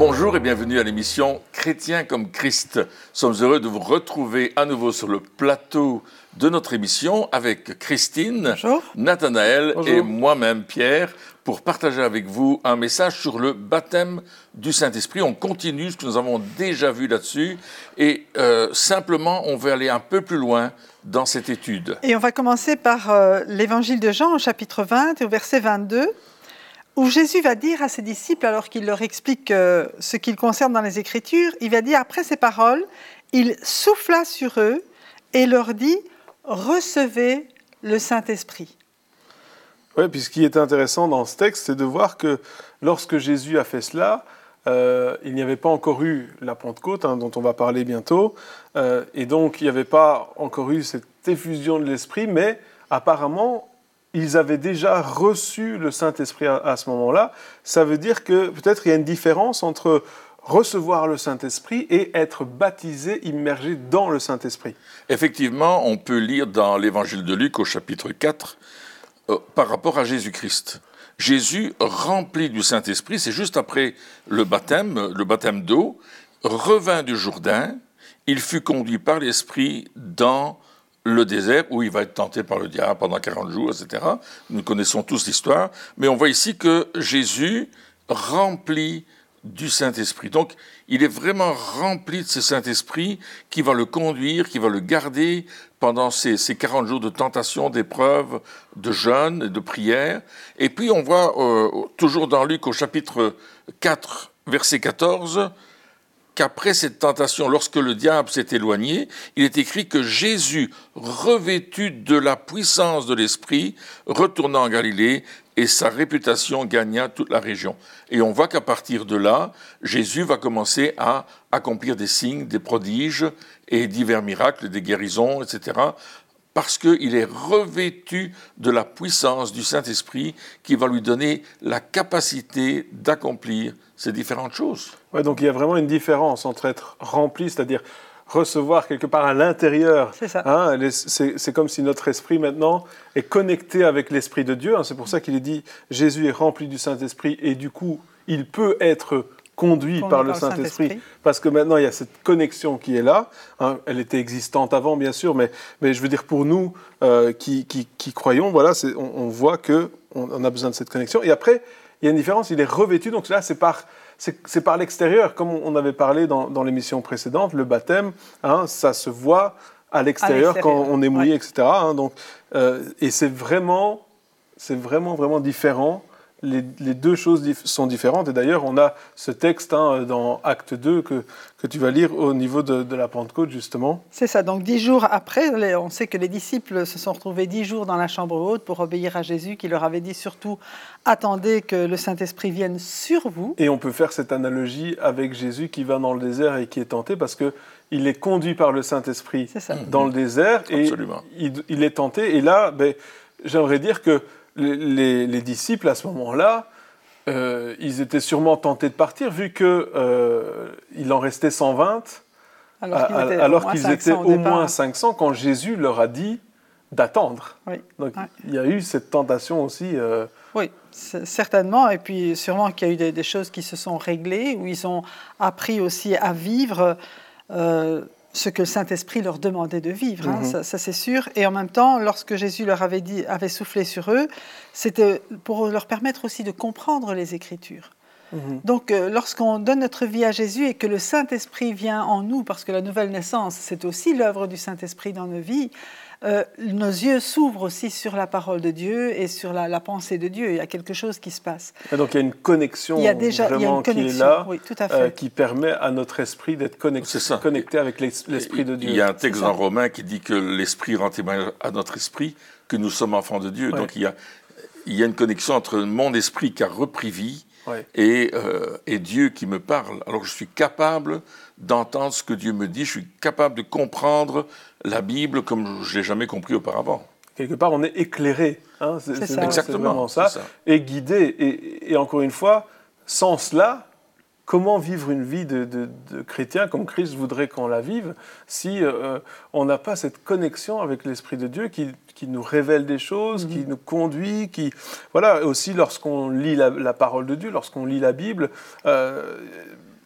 Bonjour et bienvenue à l'émission Chrétien comme Christ. Nous sommes heureux de vous retrouver à nouveau sur le plateau de notre émission avec Christine. Nathanaël et moi-même Pierre pour partager avec vous un message sur le baptême du Saint-Esprit. On continue ce que nous avons déjà vu là-dessus et euh, simplement on veut aller un peu plus loin dans cette étude. Et on va commencer par euh, l'évangile de Jean au chapitre 20 et au verset 22, où Jésus va dire à ses disciples, alors qu'il leur explique euh, ce qu'il concerne dans les Écritures, il va dire après ces paroles, il souffla sur eux et leur dit, recevez le Saint-Esprit. Oui, puis ce qui est intéressant dans ce texte, c'est de voir que lorsque Jésus a fait cela, euh, il n'y avait pas encore eu la Pentecôte, hein, dont on va parler bientôt, euh, et donc il n'y avait pas encore eu cette effusion de l'Esprit, mais apparemment, ils avaient déjà reçu le Saint-Esprit à, ce moment-là. Ça veut dire que peut-être il y a une différence entre recevoir le Saint-Esprit et être baptisé, immergé dans le Saint-Esprit. Effectivement, on peut lire dans l'évangile de Luc au chapitre 4 euh, par rapport à Jésus-Christ. Jésus, rempli du Saint-Esprit, c'est juste après le baptême, le baptême d'eau, revint du Jourdain, il fut conduit par l'Esprit dans le désert où il va être tenté par le diable pendant 40 jours, etc. Nous connaissons tous l'histoire, mais on voit ici que Jésus remplit du Saint-Esprit. Donc, il est vraiment rempli de ce Saint-Esprit qui va le conduire, qui va le garder pendant ces, ces 40 jours de tentation, d'épreuve, de jeûne et de prière. Et puis, on voit euh, toujours dans Luc au chapitre 4, verset 14, qu'après cette tentation, lorsque le diable s'est éloigné, il est écrit que Jésus, revêtu de la puissance de l'Esprit, retourna en Galilée et sa réputation gagna toute la région. Et on voit qu'à partir de là, Jésus va commencer à accomplir des signes, des prodiges et divers miracles, des guérisons, etc. Parce qu'il est revêtu de la puissance du Saint-Esprit qui va lui donner la capacité d'accomplir ces différentes choses. Ouais, donc il y a vraiment une différence entre être rempli, c'est-à-dire recevoir quelque part à l'intérieur. C'est ça. Hein, comme si notre esprit maintenant est connecté avec l'esprit de Dieu. hein. c'est pour ça qu'il est dit Jésus est rempli du Saint-Esprit et du coup il peut être conduit par le par le Saint-Esprit parce que maintenant il y a cette connexion qui est là. hein. elle était existante avant bien sûr, mais, mais je veux dire pour nous euh, qui, qui- qui croyons, voilà, on, on voit que on, a besoin de cette connexion. Et après il y a une différence, il est revêtu, donc là c'est par c'est par l'extérieur, comme on avait parlé dans, dans l'émission précédente, le baptême, hein, ça se voit à l'extérieur quand on est mouillé, ouais. etc. hein, donc, euh, et c'est vraiment, c'est vraiment, vraiment différent. Les, les deux choses dif- sont différentes. Et d'ailleurs, on a ce texte hein, dans Acte 2 que, que tu vas lire au niveau de, de la Pentecôte, justement. C'est ça, donc dix jours après, on sait que les disciples se sont retrouvés dix jours dans la chambre haute pour obéir à Jésus qui leur avait dit surtout, attendez que le Saint-Esprit vienne sur vous. Et on peut faire cette analogie avec Jésus qui va dans le désert et qui est tenté parce que il est conduit par le Saint-Esprit dans le désert et Absolument. il, il est tenté. Et là, ben, j'aimerais dire que les, les- les disciples à ce moment-là, euh, ils étaient sûrement tentés de partir vu que euh, en restait 120, Alors qu'ils étaient, au moins qu'ils 500 étaient au au départ. moins 500 quand Jésus leur a dit d'attendre. Oui. Donc Ouais. il y a eu cette tentation aussi. euh, Oui, certainement. Et puis sûrement qu'il y a eu des, des choses qui se sont réglées, où ils ont appris aussi à vivre euh, ce que le Saint-Esprit leur demandait de vivre. hein, Mhm. ça, ça, c'est sûr. Et en même temps, lorsque Jésus leur avait, dit, avait soufflé sur eux, c'était pour leur permettre aussi de comprendre les Écritures. mhm. Donc, euh, lorsqu'on donne notre vie à Jésus et que le Saint-Esprit vient en nous, parce que la nouvelle naissance, c'est aussi l'œuvre du Saint-Esprit dans nos vies, euh, nos yeux s'ouvrent aussi sur la parole de Dieu et sur la, la pensée de Dieu. Il y a quelque chose qui se passe. Et donc il y a une connexion Il y a déjà il y a vraiment une qui est connexion. là. oui, tout à fait. euh, qui permet à notre esprit d'être connecté, avec l'es- l'esprit de Dieu. Il y a un texte dans Romains qui dit que l'Esprit rend témoignage à notre esprit que nous sommes enfants de Dieu. Ouais. Donc il y, a, il y a une connexion entre mon esprit qui a repris vie Ouais. et, euh, et Dieu qui me parle. Alors je suis capable d'entendre ce que Dieu me dit, je suis capable de comprendre la Bible comme je l'ai jamais compris auparavant. Quelque part, on est éclairé. hein, C'est Exactement, ça. ça. Et guidé. Et, et encore une fois, sans cela, comment vivre une vie de, de- de chrétien comme Christ voudrait qu'on la vive si euh, on n'a pas cette connexion avec l'Esprit de Dieu qui, qui nous révèle des choses, qui nous conduit, qui voilà. Aussi lorsqu'on lit la, la parole de Dieu, lorsqu'on lit la Bible. euh,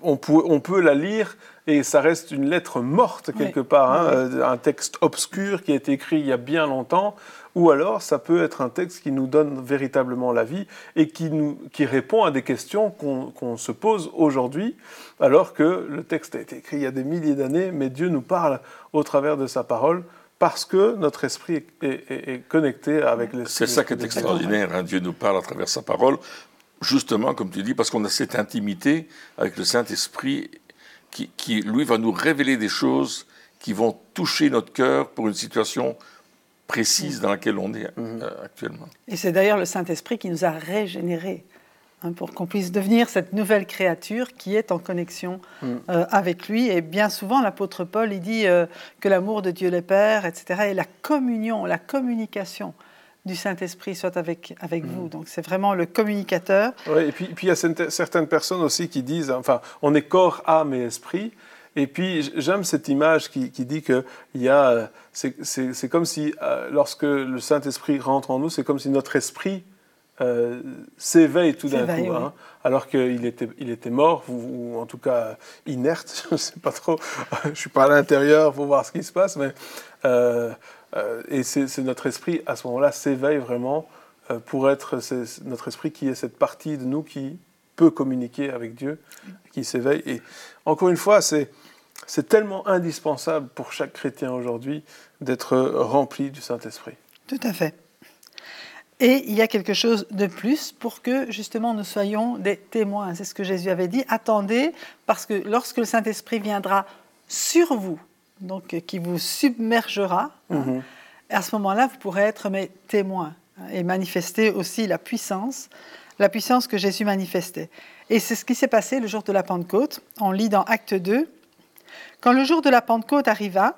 on, peut, on peut la lire et ça reste une lettre morte quelque part, hein, euh, un texte obscur qui a été écrit il y a bien longtemps, ou alors ça peut être un texte qui nous donne véritablement la vie et qui, nous, qui répond à des questions qu'on se pose aujourd'hui, alors que le texte a été écrit il y a des milliers d'années, mais Dieu nous parle au travers de sa parole parce que notre esprit est, connecté avec l'esprit. C'est ça qui est extraordinaire, hein. Dieu nous parle à travers sa parole, justement, comme tu dis, parce qu'on a cette intimité avec le Saint-Esprit qui, lui, va nous révéler des choses qui vont toucher notre cœur pour une situation précise dans laquelle on est euh, actuellement. Et c'est d'ailleurs le Saint-Esprit qui nous a régénérés hein, pour qu'on puisse devenir cette nouvelle créature qui est en connexion mhm. euh, avec lui. Et bien souvent, l'apôtre Paul, il dit euh, que l'amour de Dieu le Père, etc., et la communion, la communication du Saint-Esprit soit avec, avec vous. Mm. Donc c'est vraiment le communicateur. Oui, et puis, puis il y a certaines personnes aussi qui disent, enfin, on est corps, âme et esprit. Et puis j'aime cette image qui, qui dit que il y a, c'est comme si euh, lorsque le Saint-Esprit rentre en nous, c'est comme si notre esprit euh, s'éveille tout d'un coup, hein, alors qu'il était, il était mort, ou, en tout cas inerte, je ne sais pas trop, je ne suis pas à l'intérieur pour voir ce qui se passe, mais euh, euh, et c'est notre esprit, à ce moment-là, s'éveille vraiment pour être notre esprit qui est cette partie de nous qui peut communiquer avec Dieu, qui s'éveille. Et encore une fois, c'est tellement indispensable pour chaque chrétien aujourd'hui d'être rempli du Saint-Esprit. Tout à fait. Et il y a quelque chose de plus pour que justement nous soyons des témoins. C'est ce que Jésus avait dit. Attendez, parce que lorsque le Saint-Esprit viendra sur vous, donc qui vous submergera. Mhm. À ce moment-là, vous pourrez être mes témoins hein, et manifester aussi la puissance, la puissance que Jésus manifestait. Et c'est ce qui s'est passé le jour de la Pentecôte. On lit dans Acte 2. Quand le jour de la Pentecôte arriva,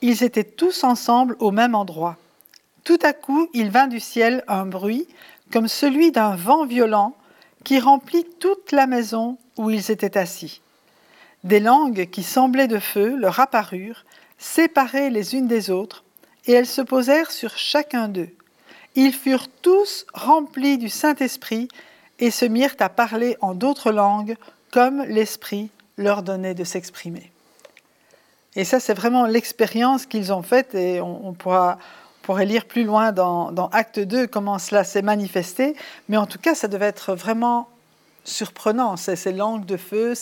ils étaient tous ensemble au même endroit. Tout à coup, il vint du ciel un bruit comme celui d'un vent violent qui remplit toute la maison où ils étaient assis. Des langues qui semblaient de feu leur apparurent, séparées les unes des autres, et elles se posèrent sur chacun d'eux. Ils furent tous remplis du Saint-Esprit et se mirent à parler en d'autres langues, comme l'Esprit leur donnait de s'exprimer. Et ça, c'est vraiment l'expérience qu'ils ont faite, et on, pourra, pourrait lire plus loin dans, dans Acte 2 comment cela s'est manifesté, mais en tout cas, ça devait être vraiment surprenant, ces langues de feu,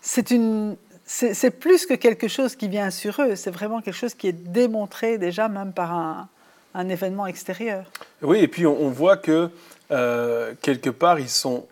c'est une, c'est plus que quelque chose qui vient sur eux, c'est vraiment quelque chose qui est démontré déjà même par un, un événement extérieur. Oui, et puis on, voit que euh, quelque part ils sont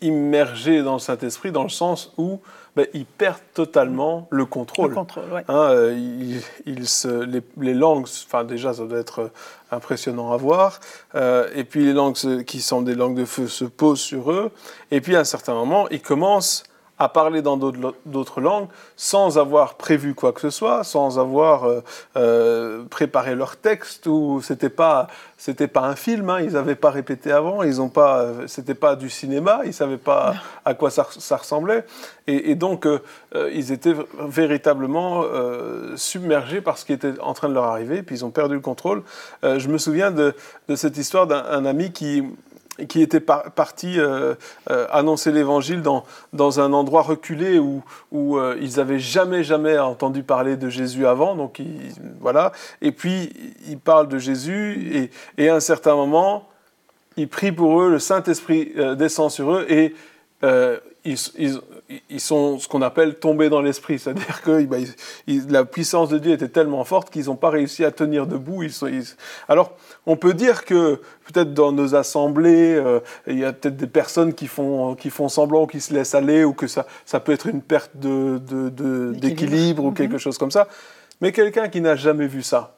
immergés dans le Saint-Esprit dans le sens où ben, ils perdent totalement le contrôle. Le contrôle, oui. Hein, euh, ils, se, les, langues, enfin déjà ça doit être impressionnant à voir, euh, et puis les langues qui sont des langues de feu se posent sur eux, et puis à un certain moment ils commencent à parler dans d'autres langues sans avoir prévu quoi que ce soit, sans avoir euh, euh, préparé leur texte ou c'était pas c'était pas un film, hein, ils n'avaient pas répété avant, ils ont pas euh, c'était pas du cinéma, ils savaient pas à quoi ça, ressemblait. Et, donc ils étaient véritablement submergés par ce qui était en train de leur arriver, puis ils ont perdu le contrôle. je me souviens de, de cette histoire d'un ami qui qui était parti euh, euh, annoncer l'évangile dans, dans un endroit reculé où, où euh, ils n'avaient jamais, jamais entendu parler de Jésus avant. Donc, voilà. Et puis, il parle de Jésus et, et, à un certain moment, il prie pour eux, le Saint-Esprit descend sur eux et ils, ils, ils sont ce qu'on appelle tombés dans l'esprit, c'est-à-dire que bah, la puissance de Dieu était tellement forte qu'ils n'ont pas réussi à tenir debout. Ils sont, Alors, on peut dire que peut-être dans nos assemblées, euh, il y a peut-être des personnes qui font, qui font semblant, qui se laissent aller, ou que ça, ça peut être une perte d'équilibre de, de, ou quelque mhm. chose comme ça. Mais quelqu'un qui n'a jamais vu ça,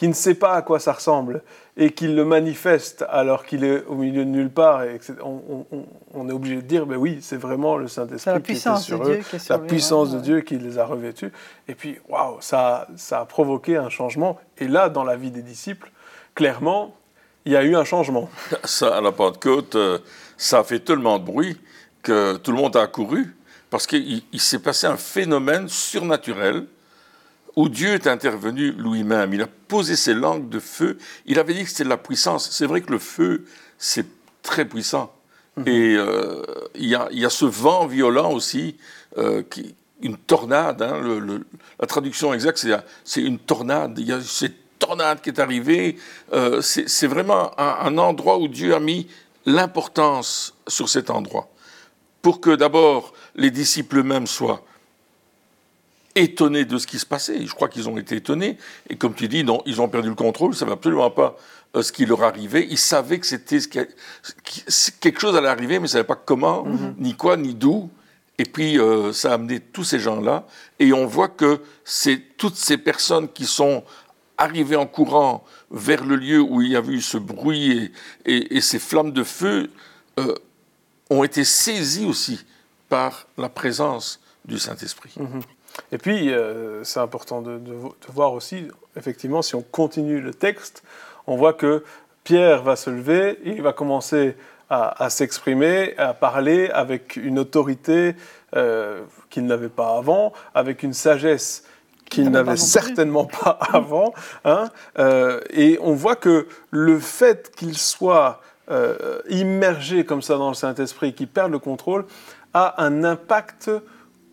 qui ne sait pas à quoi ça ressemble et qui le manifeste alors qu'il est au milieu de nulle part, et on, est obligé de dire, ben oui, c'est vraiment le Saint-Esprit qui était sur eux, la puissance de Dieu qui les a revêtus. Et puis, waouh, ça, ça a provoqué un changement. Et là, dans la vie des disciples, clairement, il y a eu un changement. Ça, à la Pentecôte, euh, ça a fait tellement de bruit que tout le monde a accouru parce qu'il s'est passé un phénomène surnaturel où Dieu est intervenu lui-même. Il a posé ses langues de feu. Il avait dit que c'était de la puissance. C'est vrai que le feu, c'est très puissant. Mhm. Et euh, il y, a, ce vent violent aussi, euh, qui, une tornade. Hein, la traduction exacte, c'est une tornade. Il y a cette tornade qui est arrivée. Euh, c'est vraiment un, endroit où Dieu a mis l'importance sur cet endroit. Pour que d'abord les disciples eux-mêmes soient étonnés de ce qui se passait. Je crois qu'ils ont été étonnés. Et comme tu dis, non, ils ont perdu le contrôle. Ça ne va absolument pas euh, ce qui leur arrivait. Ils savaient que c'était quelque chose allait arriver, mais ils ne savaient pas comment, mhm. ni quoi, ni d'où. Et puis, euh, ça a amené tous ces gens-là. Et on voit que c'est toutes ces personnes qui sont arrivées en courant vers le lieu où il y avait eu ce bruit et, ces flammes de feu euh, ont été saisies aussi par la présence du Saint-Esprit. Mhm. Et puis, c'est important de, voir aussi, effectivement, si on continue le texte, on voit que Pierre va se lever, il va commencer à, s'exprimer, à parler avec une autorité euh, qu'il n'avait pas avant, avec une sagesse qu'il n'avait certainement pas avant. Hein. Euh, et on voit que le fait qu'il soit euh, immergé comme ça dans le Saint-Esprit, qu'il perde le contrôle, a un impact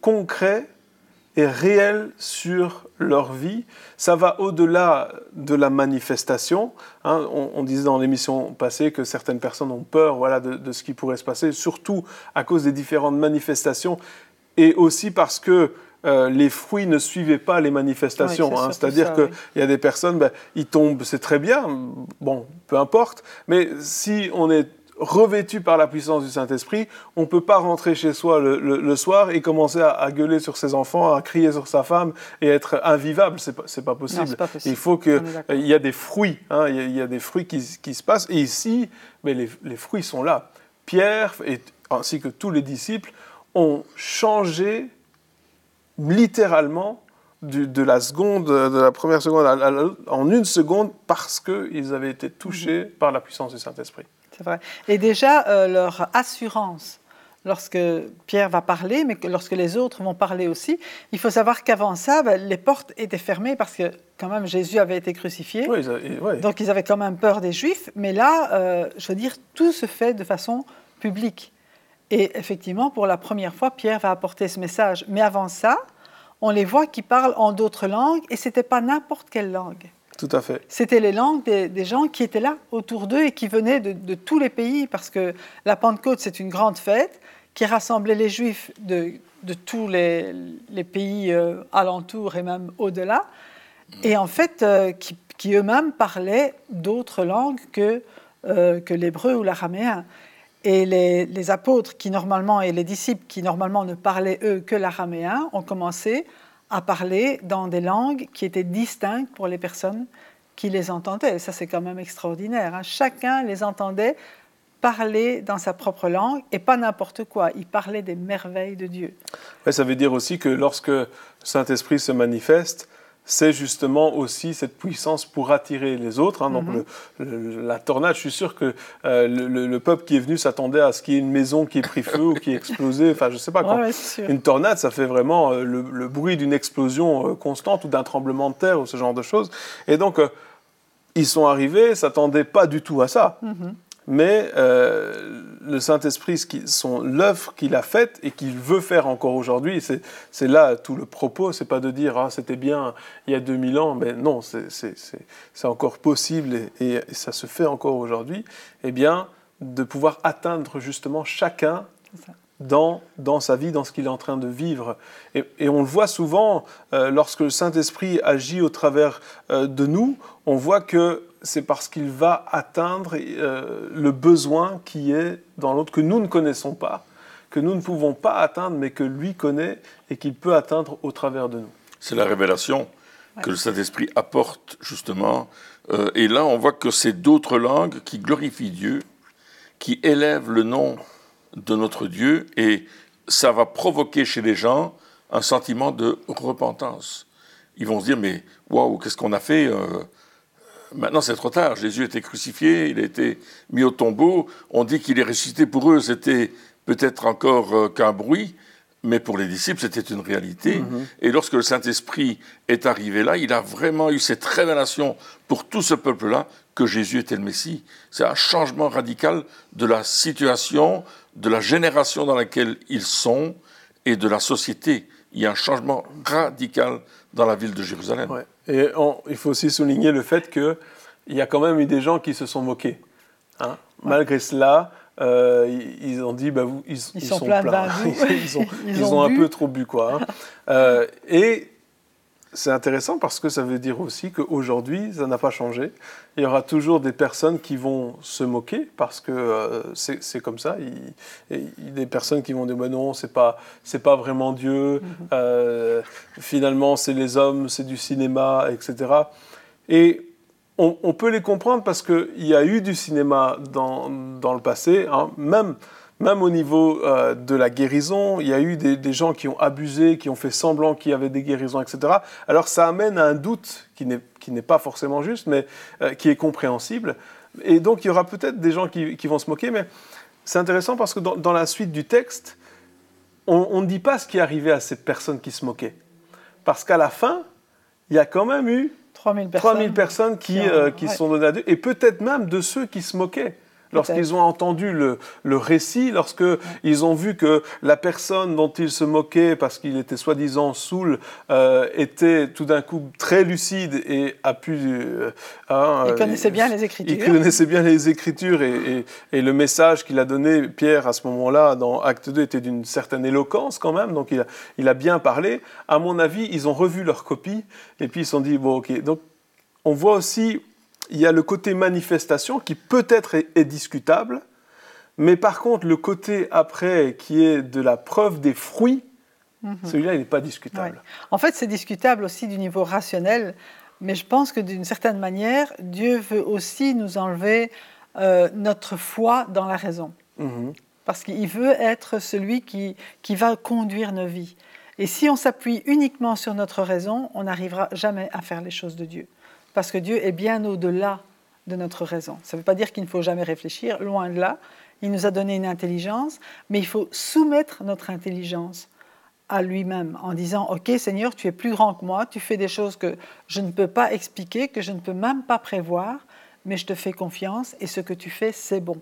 concret et réel sur leur vie. Ça va au-delà de la manifestation. Hein. on, disait dans l'émission passée que certaines personnes ont peur voilà, de, ce qui pourrait se passer, surtout à cause des différentes manifestations et aussi parce que euh, les fruits ne suivaient pas les manifestations. Hein. C'est-à-dire qu'il y a des personnes, ben, ils tombent, c'est très bien, bon, peu importe, mais si on est revêtu par la puissance du Saint-Esprit, on ne peut pas rentrer chez soi le, soir et commencer à, gueuler sur ses enfants, à crier sur sa femme et être invivable. C'est pas, pas, possible. pas possible. Il faut qu'il y a des fruits, hein, il, y a, des fruits qui, se passent. Et ici, mais les, fruits sont là. Pierre, et, ainsi que tous les disciples, ont changé littéralement de la seconde, de la première seconde en une seconde parce qu'ils avaient été touchés mhm. par la puissance du Saint-Esprit. C'est vrai. Et déjà, euh, leur assurance, lorsque Pierre va parler, mais lorsque les autres vont parler aussi, il faut savoir qu'avant ça, ben, les portes étaient fermées parce que quand même Jésus avait été crucifié. Donc ils avaient quand même peur des Juifs. Mais là, euh, je veux dire, tout se fait de façon publique. Et effectivement, pour la première fois, Pierre va apporter ce message. Mais avant ça, on les voit qui parlent en d'autres langues, et ce n'était pas n'importe quelle langue. Tout à fait. C'était les langues des, gens qui étaient là autour d'eux et qui venaient de, tous les pays, parce que la Pentecôte, c'est une grande fête qui rassemblait les Juifs de, tous les, pays euh, alentours et même au-delà, et en fait, euh, qui, eux-mêmes parlaient d'autres langues que, euh, que l'hébreu ou l'araméen. Et les, les, apôtres qui normalement, et les disciples qui normalement ne parlaient eux que l'araméen, ont commencé à parler dans des langues qui étaient distinctes pour les personnes qui les entendaient. Ça, c'est quand même extraordinaire. Hein. Chacun les entendait parler dans sa propre langue et pas n'importe quoi. Il parlait des merveilles de Dieu. ça veut dire aussi que lorsque Saint-Esprit se manifeste, c'est justement aussi cette puissance pour attirer les autres. Hein. Donc mhm. la tornade, je suis sûr que euh, le, peuple qui est venu s'attendait à ce qu'il y ait une maison qui ait pris feu ou qui ait explosé. Enfin, je sais pas quoi. une tornade, ça fait vraiment euh, le, bruit d'une explosion euh, constante ou d'un tremblement de terre ou ce genre de choses. Et donc, ils sont arrivés, s'attendaient pas du tout à ça. Mhm mais euh, le Saint-Esprit, l'œuvre qu'il a faite et qu'il veut faire encore aujourd'hui, c'est là tout le propos, c'est pas de dire ah, c'était bien il y a 2000 ans, mais non, c'est encore possible et, et, ça se fait encore aujourd'hui, eh bien, de pouvoir atteindre justement chacun dans, dans sa vie, dans ce qu'il est en train de vivre. Et, et on le voit souvent, euh, lorsque le Saint-Esprit agit au travers euh, de nous, on voit que c'est parce qu'il va atteindre euh, le besoin qui est dans l'autre, que nous ne connaissons pas, que nous ne pouvons pas atteindre, mais que lui connaît et qu'il peut atteindre au travers de nous. C'est la révélation que le Saint-Esprit apporte, justement. et là, on voit que c'est d'autres langues qui glorifient Dieu, qui élèvent le nom de notre Dieu et ça va provoquer chez les gens un sentiment de repentance. Ils vont se dire, mais waouh, qu'est-ce qu'on a fait euh, Maintenant, c'est trop tard. Jésus a été crucifié, il a été mis au tombeau. On dit qu'il est ressuscité pour eux. C'était peut-être encore euh, qu'un bruit, mais pour les disciples, c'était une réalité. Mm-hmm. Et lorsque le Saint-Esprit est arrivé là, il a vraiment eu cette révélation pour tout ce peuple-là que Jésus était le Messie. C'est un changement radical de la situation, de la génération dans laquelle ils sont et de la société. Il y a un changement radical dans la ville de Jérusalem. Et il faut aussi souligner le fait qu'il y a quand même eu des gens qui se sont moqués. Hein. Malgré cela, euh, ils ont dit, bah, vous, ils, sont, pleins. ils ont, ils ont, un peu trop bu, quoi. Hein. Euh, et c'est intéressant parce que ça veut dire aussi qu'aujourd'hui, ça n'a pas changé. Il y aura toujours des personnes qui vont se moquer parce que euh, c'est comme ça. Il, des personnes qui vont dire bah non, c'est pas c'est pas vraiment Dieu. Mhm. Euh, finalement, c'est les hommes, c'est du cinéma, etc. Et on, peut les comprendre parce qu'il y a eu du cinéma dans, dans le passé, hein. même même au niveau euh, de la guérison, il y a eu des, gens qui ont abusé, qui ont fait semblant qu'il y avait des guérisons, etc. Alors ça amène à un doute qui n'est pas forcément juste, mais euh, qui est compréhensible. Et donc il y aura peut-être des gens qui, vont se moquer, mais c'est intéressant parce que dans, la suite du texte, on ne dit pas ce qui est arrivé à ces personnes qui se moquaient. Parce qu'à la fin, il y a quand même eu 3000 personnes, personnes qui, qui, euh, sont données à Dieu, et peut-être même de ceux qui se moquaient lorsqu'ils ont entendu le, le récit, lorsqu'ils ils ont vu que la personne dont ils se moquaient parce qu'il était soi-disant saoul euh, était tout d'un coup très lucide et a pu... Euh, hein, il connaissait bien les Écritures. Il connaissait bien les Écritures et, et, le message qu'il a donné, Pierre, à ce moment-là, dans Acte 2, était d'une certaine éloquence quand même, donc il a, il a bien parlé. À mon avis, ils ont revu leur copie et puis ils se sont dit, bon ok, donc on voit aussi il y a le côté manifestation qui peut-être est, discutable, mais par contre, le côté après qui est de la preuve des fruits, mhm. celui-là, il n'est pas discutable. En fait, c'est discutable aussi du niveau rationnel, mais je pense que d'une certaine manière, Dieu veut aussi nous enlever euh, notre foi dans la raison. Mhm. Parce qu'il veut être celui qui, qui va conduire nos vies. Et si on s'appuie uniquement sur notre raison, on n'arrivera jamais à faire les choses de Dieu parce que Dieu est bien au-delà de notre raison. Ça ne veut pas dire qu'il ne faut jamais réfléchir, loin de là. Il nous a donné une intelligence, mais il faut soumettre notre intelligence à lui-même en disant, OK Seigneur, tu es plus grand que moi, tu fais des choses que je ne peux pas expliquer, que je ne peux même pas prévoir, mais je te fais confiance et ce que tu fais, c'est bon.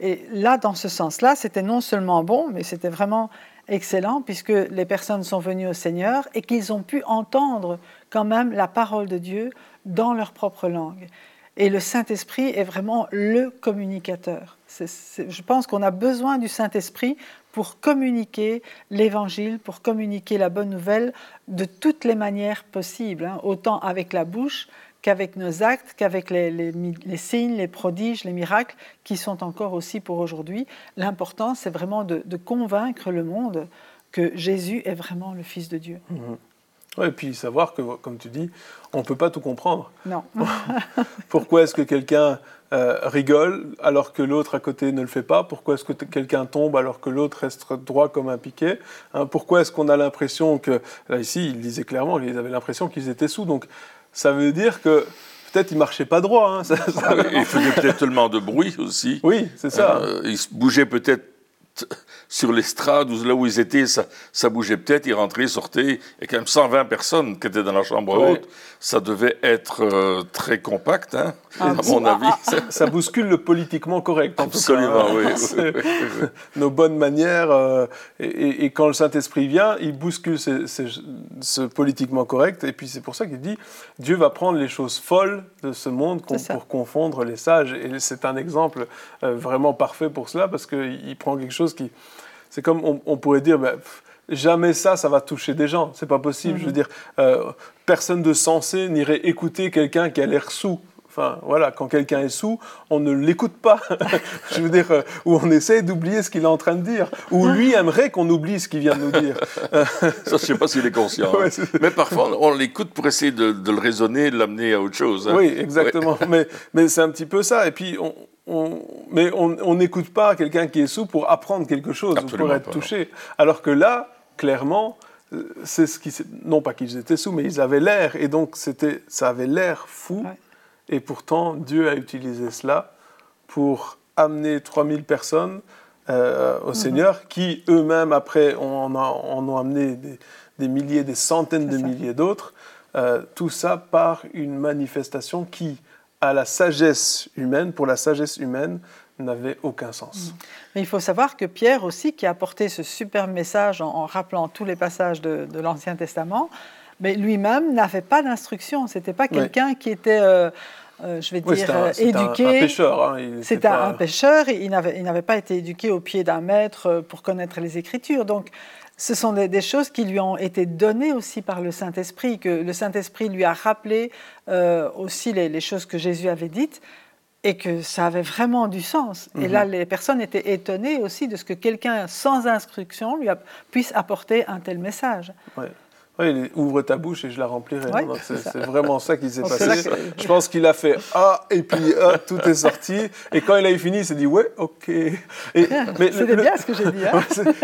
Et là, dans ce sens-là, c'était non seulement bon, mais c'était vraiment excellent puisque les personnes sont venues au Seigneur et qu'ils ont pu entendre quand même la parole de Dieu dans leur propre langue. Et le Saint-Esprit est vraiment le communicateur. je pense qu'on a besoin du Saint-Esprit pour communiquer l'Évangile, pour communiquer la bonne nouvelle de toutes les manières possibles, hein, autant avec la bouche qu'avec nos actes, qu'avec les, signes, les prodiges, les miracles, qui sont encore aussi pour aujourd'hui. L'important, c'est vraiment de, convaincre le monde que Jésus est vraiment le Fils de Dieu. Mmh. Et puis savoir que, comme tu dis, on ne peut pas tout comprendre. Non. Pourquoi est-ce que quelqu'un euh, rigole alors que l'autre à côté ne le fait pas? Pourquoi est-ce que quelqu'un tombe alors que l'autre reste droit comme un piquet? Hein, Pourquoi est-ce qu'on a l'impression que... Là, ici, il disait clairement qu'ils avaient l'impression qu'ils étaient sous. Donc, ça veut dire que peut-être il marchait pas droit. Hein, ah il faisait peut-être tellement de bruit aussi. Oui, c'est ça. Euh, il bougeait peut-être sur l'estrade ou là où ils étaient, ça, ça bougeait peut-être, ils rentraient, ils sortaient. Il y a quand même 120 personnes qui étaient dans la chambre haute. Ça devait être euh, très compact, hein, ah, à mon avis. ça bouscule le politiquement correct, en Absolument, tout cas, hein. oui, Nos bonnes manières. Euh, et, quand le Saint-Esprit vient, il bouscule ce, politiquement correct. Et puis c'est pour ça qu'il dit Dieu va prendre les choses folles de ce monde pour confondre les sages. Et c'est un exemple euh, vraiment parfait pour cela, parce qu'il prend quelque chose qui c'est comme on, pourrait dire, ben, jamais ça, ça va toucher des gens. C'est pas possible. Je veux mhm. dire, euh, personne de sensé n'irait écouter quelqu'un qui a l'air sous. Enfin, voilà, quand quelqu'un est sous, on ne l'écoute pas. je veux dire, euh, ou on essaie d'oublier ce qu'il est en train de dire. Ou lui aimerait qu'on oublie ce qu'il vient de nous dire. Ça, je ne sais pas s'il est conscient. Hein. mais parfois, on l'écoute pour essayer de, le raisonner, de l'amener à autre chose. Hein. Oui, exactement. Mais, mais c'est un petit peu ça. Et puis, on, mais on n'écoute pas quelqu'un qui est sous pour apprendre quelque chose ou pour être touché. Alors que là, clairement, euh, c'est ce qui, non pas qu'ils étaient sous, mais ils avaient l'air, et donc c'était, ça avait l'air fou. Et pourtant, Dieu a utilisé cela pour amener 3000 personnes euh, au mhm. Seigneur, qui eux-mêmes, après, en, ont amené des, milliers, des centaines de milliers d'autres. Euh, tout ça par une manifestation qui à la sagesse humaine, pour la sagesse humaine, n'avait aucun sens. Mais il faut savoir que Pierre aussi, qui a apporté ce super message en, rappelant tous les passages de, l'Ancien Testament, mais lui-même n'avait pas d'instruction. C'était pas quelqu'un qui était euh, euh, je vais dire, un, éduqué. Un, pêcheur. C'était un pêcheur. Il n'avait pas été éduqué au pied d'un maître euh, pour connaître les Écritures. Donc, ce sont des, choses qui lui ont été données aussi par le Saint-Esprit, que le Saint-Esprit lui a rappelé euh, aussi les, choses que Jésus avait dites et que ça avait vraiment du sens. Et là, mhm. les personnes étaient étonnées aussi de ce que quelqu'un sans instruction lui puisse apporter un tel message. Oui, ouvre ta bouche et je la remplirai. c'est vraiment ça qui s'est passé. Je pense qu'il a fait Ah, et puis ah, tout est sorti. Et quand il a eu fini, il s'est dit Ouais, ok. C'était bien ce que j'ai dit. Hein.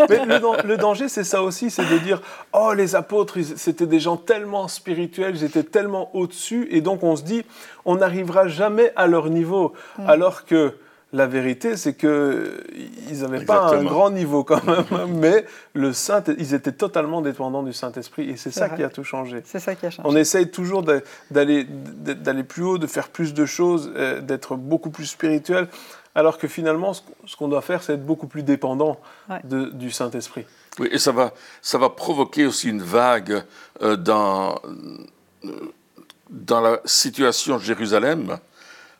mais le, danger, c'est ça aussi c'est de dire Oh, les apôtres, c'était des gens tellement spirituels, ils étaient tellement au-dessus. Et donc on se dit On n'arrivera jamais à leur niveau. Mm. Alors que la vérité, c'est qu'ils n'avaient pas un grand niveau quand même, mais le Saint, ils étaient totalement dépendants du Saint-Esprit et c'est ça qui a tout changé. C'est ça qui a changé. On essaye toujours d'aller plus haut, de faire plus de choses, euh, d'être beaucoup plus spirituel, alors que finalement, ce qu'on doit faire, c'est être beaucoup plus dépendant du Saint-Esprit. Oui, et ça va, ça va provoquer aussi une vague euh, dans, euh, dans la situation de Jérusalem,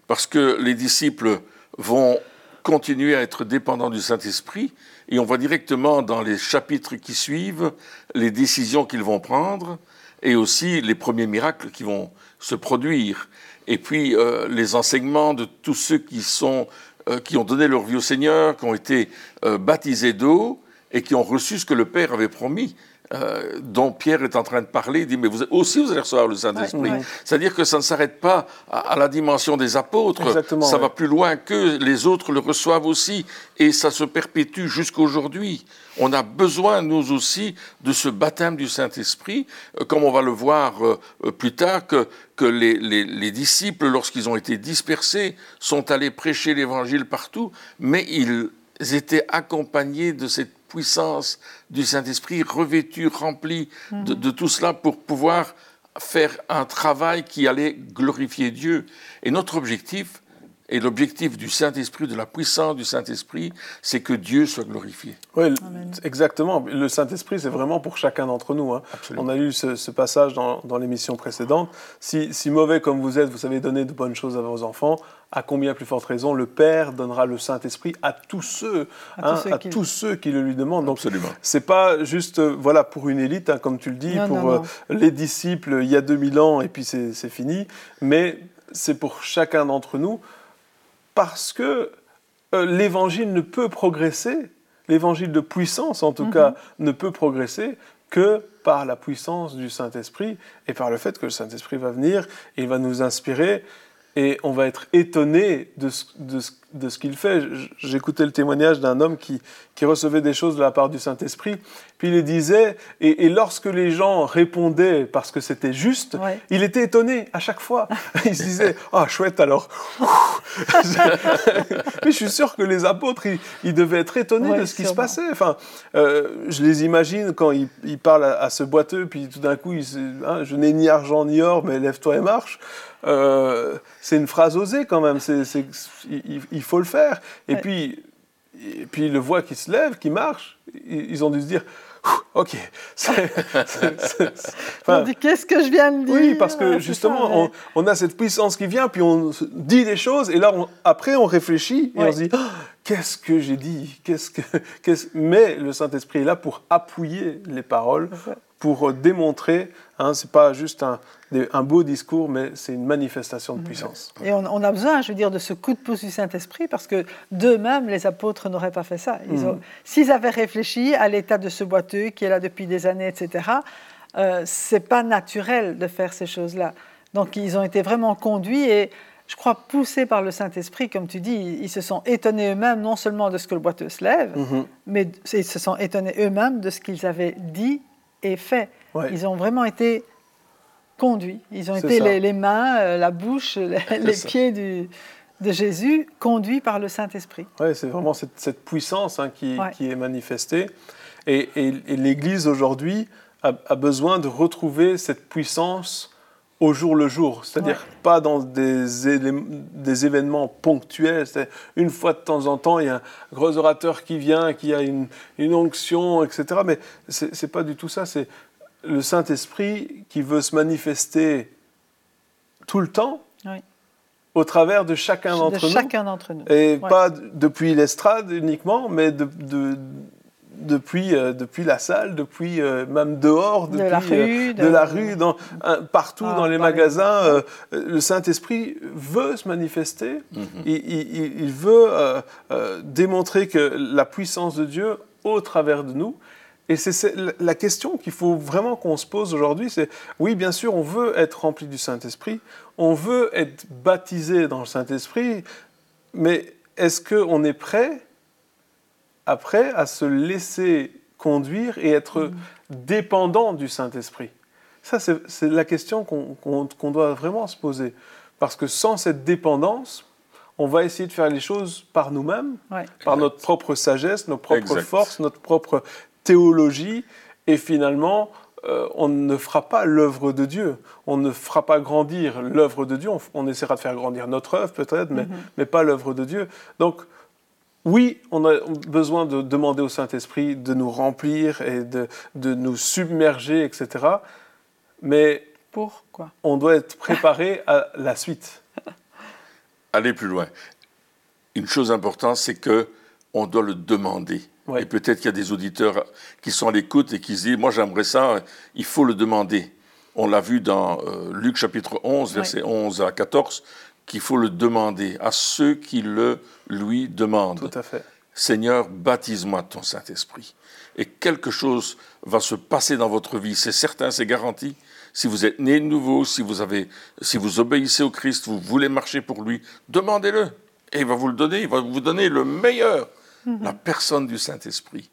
parce que les disciples vont continuer à être dépendants du Saint-Esprit et on voit directement dans les chapitres qui suivent les décisions qu'ils vont prendre et aussi les premiers miracles qui vont se produire. Et puis euh, les enseignements de tous ceux qui, sont, euh, qui ont donné leur vie au Seigneur, qui ont été euh, baptisés d'eau et qui ont reçu ce que le Père avait promis. Euh, dont Pierre est en train de parler, il dit, mais vous aussi vous allez recevoir le Saint-Esprit. C'est-à-dire que ça ne s'arrête pas à, la dimension des apôtres, ça va plus loin que les autres le reçoivent aussi, et ça se perpétue jusqu'aujourd'hui. On a besoin, nous aussi, de ce baptême du Saint-Esprit, euh, comme on va le voir euh, plus tard, que, que les, les disciples, lorsqu'ils ont été dispersés, sont allés prêcher l'Évangile partout, mais ils étaient accompagnés de cette puissance du Saint-Esprit, revêtu, rempli de, de, tout cela pour pouvoir faire un travail qui allait glorifier Dieu. Et notre objectif, et l'objectif du Saint-Esprit, de la puissance du Saint-Esprit, c'est que Dieu soit glorifié. Oui, exactement. Le Saint-Esprit, c'est vraiment pour chacun d'entre nous. Hein. On a lu ce, passage dans, l'émission précédente. Si, si, mauvais comme vous êtes, vous savez donner de bonnes choses à vos enfants, à combien plus forte raison le Père donnera le Saint-Esprit à tous ceux, à, tous, hein, ceux qui... le lui demandent. Donc, c'est pas juste euh, voilà pour une élite, hein, comme tu le dis, pour euh, les disciples il y a 2000 ans et puis c'est fini, mais c'est pour chacun d'entre nous parce que euh, l'évangile ne peut progresser, l'évangile de puissance en tout mhm. cas, ne peut progresser que par la puissance du Saint-Esprit et par le fait que le Saint-Esprit va venir, et il va nous inspirer et on va être étonné de ce, de ce, de ce qu'il fait. J'écoutais le témoignage d'un homme qui, qui, recevait des choses de la part du Saint-Esprit, puis il disait, et, lorsque les gens répondaient parce que c'était juste, il était étonné à chaque fois. il se disait, ah chouette alors. Mais je suis sûr que les apôtres, ils, devaient être étonnés de ce qui se passait. Enfin, euh, je les imagine quand ils, parlent à, ce boiteux, puis tout d'un coup, il, hein, je n'ai ni argent ni or, mais lève-toi et marche. Euh, c'est une phrase osée quand même, il, faut le faire. Et, puis, et puis, il le voit qui se lève, qui marche, ils ont dû se dire, ok. on dit qu'est-ce que je viens de dire Oui, parce que justement, on, a cette puissance qui vient, puis on dit des choses, et là, après, on réfléchit et on se dit ah, qu'est-ce que j'ai dit qu'est-ce que, Mais le Saint-Esprit est là pour appuyer les paroles, pour démontrer. Hein, c'est pas juste un, un beau discours, mais c'est une manifestation de puissance. Et on, a besoin, je veux dire, de ce coup de pouce du Saint-Esprit, parce que d'eux-mêmes, les apôtres n'auraient pas fait ça. Mhm. S'ils avaient réfléchi à l'état de ce boiteux qui est là depuis des années, etc., euh, c'est pas naturel de faire ces choses-là. Donc ils ont été vraiment conduits et je crois poussés par le Saint-Esprit, comme tu dis, ils se sont étonnés eux-mêmes non seulement de ce que le boiteux se lève, mhm. mais ils se sont étonnés eux-mêmes de ce qu'ils avaient dit et fait. Ils ont vraiment été conduits. Ils ont été les, mains, euh, la bouche, les, pieds de Jésus, conduits par le Saint-Esprit. Oui, c'est vraiment cette, puissance hein, qui, est manifestée. Et, l'Église aujourd'hui a, besoin de retrouver cette puissance au jour le jour, c'est-à-dire pas dans des, des événements ponctuels. Une fois de temps en temps, il y a un gros orateur qui vient, qui a une, une onction, etc. Mais c'est pas du tout ça. C'est le Saint-Esprit qui veut se manifester tout le temps. Au travers de chacun d'entre nous. Chacun d'entre nous. Et pas depuis l'estrade uniquement, mais de, de depuis, euh, depuis la salle, depuis euh, même dehors, depuis, de la rue, de... la rue dans, partout ah, dans les magasins. Euh, le Saint-Esprit veut se manifester, mhm. il, il, veut démontrer que la puissance de Dieu au travers de nous. Et c'est la question qu'il faut vraiment qu'on se pose aujourd'hui, c'est oui, bien sûr, on veut être rempli du Saint-Esprit, on veut être baptisé dans le Saint-Esprit, mais est-ce qu'on est prêt après à se laisser conduire et être mm. dépendant du Saint-Esprit Ça, c'est la question qu'on doit vraiment se poser. Parce que sans cette dépendance, on va essayer de faire les choses par nous-mêmes, par notre propre sagesse, nos propres forces, notre propre théologie, et finalement, euh, on ne fera pas l'œuvre de Dieu. On ne fera pas grandir l'œuvre de Dieu. On, essaiera de faire grandir notre œuvre peut-être, mais, mm-hmm. mais pas l'œuvre de Dieu. Donc, oui, on a besoin de demander au Saint-Esprit de nous remplir et de, nous submerger, etc. Mais Pourquoi? on doit être préparé à la suite. Aller plus loin. Une chose importante, c'est que on doit le demander. Et peut-être qu'il y a des auditeurs qui sont à l'écoute et qui se disent, moi j'aimerais ça, il faut le demander. On l'a vu dans euh, Luc chapitre 11, versets 11 à 14, qu'il faut le demander à ceux qui le lui demandent. Tout à fait. Seigneur, baptise-moi de ton Saint-Esprit. Et quelque chose va se passer dans votre vie, c'est certain, c'est garanti. Si vous êtes né de nouveau, si vous, avez, si vous obéissez au Christ, vous voulez marcher pour lui, demandez-le. Et il va vous le donner, il va vous donner le meilleur, mhm. la personne du Saint-Esprit.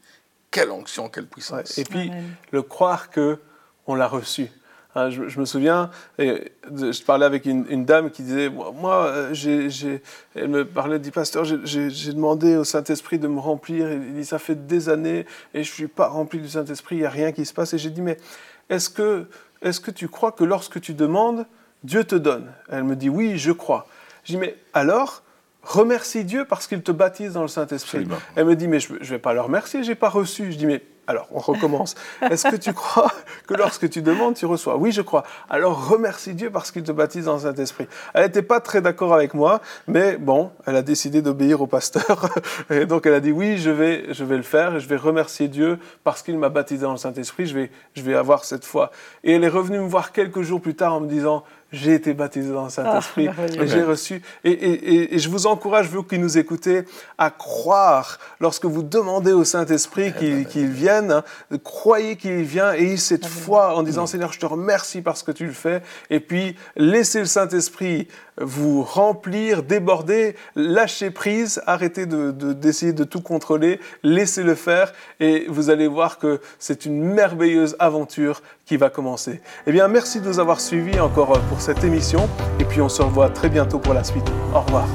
Quelle onction, quelle puissance. Et puis, le croire que on l'a reçu. Hein, je, me souviens, je parlais avec une, dame qui disait, moi, euh, elle me parlait, dit, pasteur, j'ai demandé au Saint-Esprit de me remplir. Il dit, ça fait des années et je ne suis pas rempli du Saint-Esprit, il n'y a rien qui se passe. Et j'ai dit, mais est-ce que, est que tu crois que lorsque tu demandes, Dieu te donne? Elle me dit, oui, je crois. Je dis, mais alors, remercie Dieu parce qu'il te baptise dans le Saint-Esprit. Elle me dit, mais je ne vais pas le remercier, je n'ai pas reçu. Je dis, mais alors, on recommence. Est-ce que tu crois que lorsque tu demandes, tu reçois? Oui, je crois. Alors, remercie Dieu parce qu'il te baptise dans le Saint-Esprit. Elle n'était pas très d'accord avec moi, mais bon, elle a décidé d'obéir au pasteur. Et donc, elle a dit oui, je vais, je vais le faire et je vais remercier Dieu parce qu'il m'a baptisé dans le Saint-Esprit. Je vais, je vais avoir cette foi. Et elle est revenue me voir quelques jours plus tard en me disant j'ai été baptisé dans le Saint-Esprit ah, et j'ai reçu. Et, je vous encourage, vous qui nous écoutez, à croire lorsque vous demandez au Saint-Esprit qu'il vienne, hein, croyez qu'il vient et cette foi en disant Seigneur, je te remercie parce que tu le fais. Et puis laissez le Saint-Esprit vous remplir, déborder, lâcher prise, arrêtez d'essayer de, de tout contrôler, laissez-le faire et vous allez voir que c'est une merveilleuse aventure qui va commencer. Eh bien, merci de nous avoir suivis encore pour cette émission et puis on se revoit très bientôt pour la suite. Au revoir.